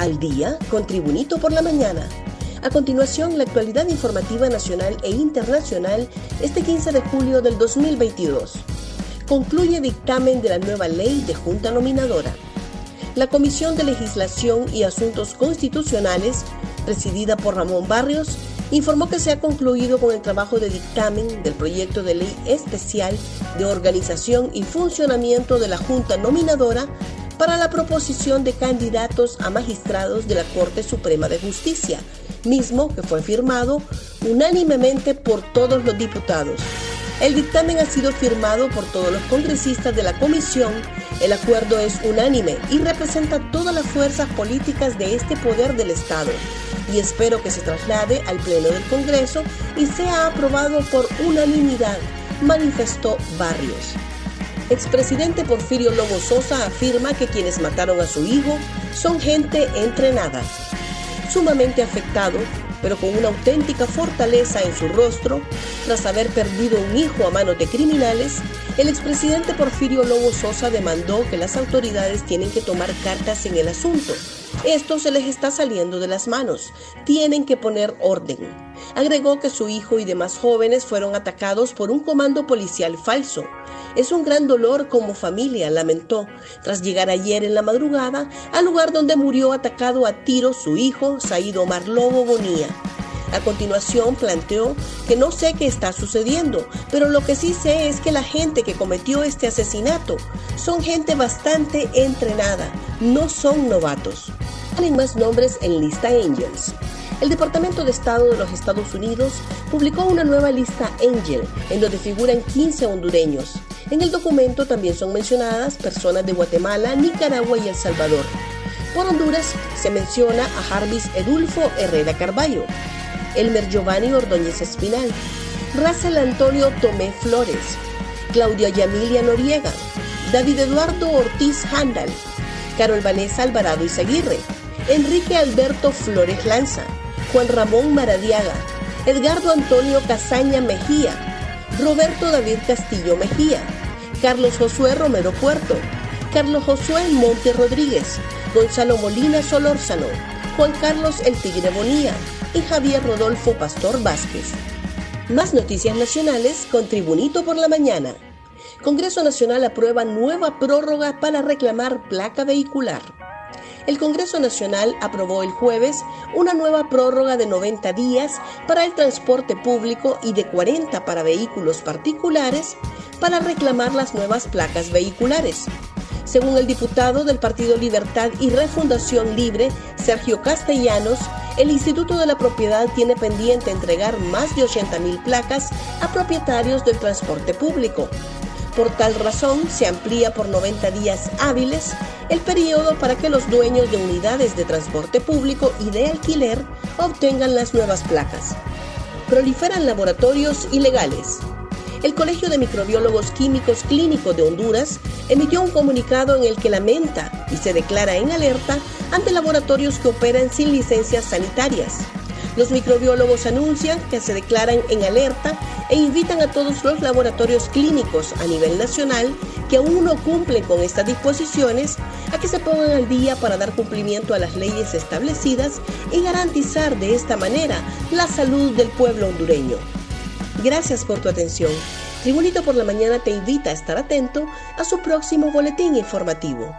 al día con Tribunito por la mañana. A continuación, la actualidad informativa nacional e internacional este 15 de julio del 2022. Concluye dictamen de la nueva ley de Junta Nominadora. La Comisión de Legislación y Asuntos Constitucionales, presidida por Ramón Barrios, informó que se ha concluido con el trabajo de dictamen del proyecto de ley especial de organización y funcionamiento de la Junta Nominadora para la proposición de candidatos a magistrados de la Corte Suprema de Justicia, mismo que fue firmado unánimemente por todos los diputados. El dictamen ha sido firmado por todos los congresistas de la comisión. El acuerdo es unánime y representa todas las fuerzas políticas de este poder del Estado. Y espero que se traslade al Pleno del Congreso y sea aprobado por unanimidad, manifestó Barrios. Expresidente Porfirio Lobo Sosa afirma que quienes mataron a su hijo son gente entrenada. Sumamente afectado, pero con una auténtica fortaleza en su rostro, tras haber perdido un hijo a manos de criminales, el expresidente Porfirio Lobo Sosa demandó que las autoridades tienen que tomar cartas en el asunto. Esto se les está saliendo de las manos. Tienen que poner orden. Agregó que su hijo y demás jóvenes fueron atacados por un comando policial falso. Es un gran dolor como familia, lamentó, tras llegar ayer en la madrugada al lugar donde murió atacado a tiros su hijo, Said Omar Lobo Bonía. A continuación planteó que no sé qué está sucediendo, pero lo que sí sé es que la gente que cometió este asesinato son gente bastante entrenada, no son novatos. Hay más nombres en lista Angels. El Departamento de Estado de los Estados Unidos publicó una nueva lista Angel, en donde figuran 15 hondureños. En el documento también son mencionadas personas de Guatemala, Nicaragua y El Salvador. Por Honduras se menciona a Jarvis Edulfo Herrera Carballo, Elmer Giovanni Ordóñez Espinal, Russell Antonio Tomé Flores, Claudia Yamilia Noriega, David Eduardo Ortiz Handal, Carol Vanessa Alvarado Izaguirre, Enrique Alberto Flores Lanza, Juan Ramón Maradiaga, Edgardo Antonio Casaña Mejía, Roberto David Castillo Mejía, Carlos Josué Romero Puerto, Carlos Josué Monte Rodríguez, Gonzalo Molina Solórzano, Juan Carlos El Tigre Bonía, y Javier Rodolfo Pastor Vázquez. Más noticias nacionales con Tribunito por la Mañana. Congreso Nacional aprueba nueva prórroga para reclamar placa vehicular. El Congreso Nacional aprobó el jueves una nueva prórroga de 90 días para el transporte público y de 40 para vehículos particulares para reclamar las nuevas placas vehiculares. Según el diputado del Partido Libertad y Refundación Libre, Sergio Castellanos, el Instituto de la Propiedad tiene pendiente entregar más de 80.000 placas a propietarios del transporte público. Por tal razón, se amplía por 90 días hábiles el periodo para que los dueños de unidades de transporte público y de alquiler obtengan las nuevas placas. Proliferan laboratorios ilegales. El Colegio de Microbiólogos Químicos Clínicos de Honduras emitió un comunicado en el que lamenta y se declara en alerta ante laboratorios que operan sin licencias sanitarias. Los microbiólogos anuncian que se declaran en alerta e invitan a todos los laboratorios clínicos a nivel nacional que aún no cumplen con estas disposiciones a que se pongan al día para dar cumplimiento a las leyes establecidas y garantizar de esta manera la salud del pueblo hondureño. Gracias por tu atención. Tribunito por la Mañana te invita a estar atento a su próximo boletín informativo.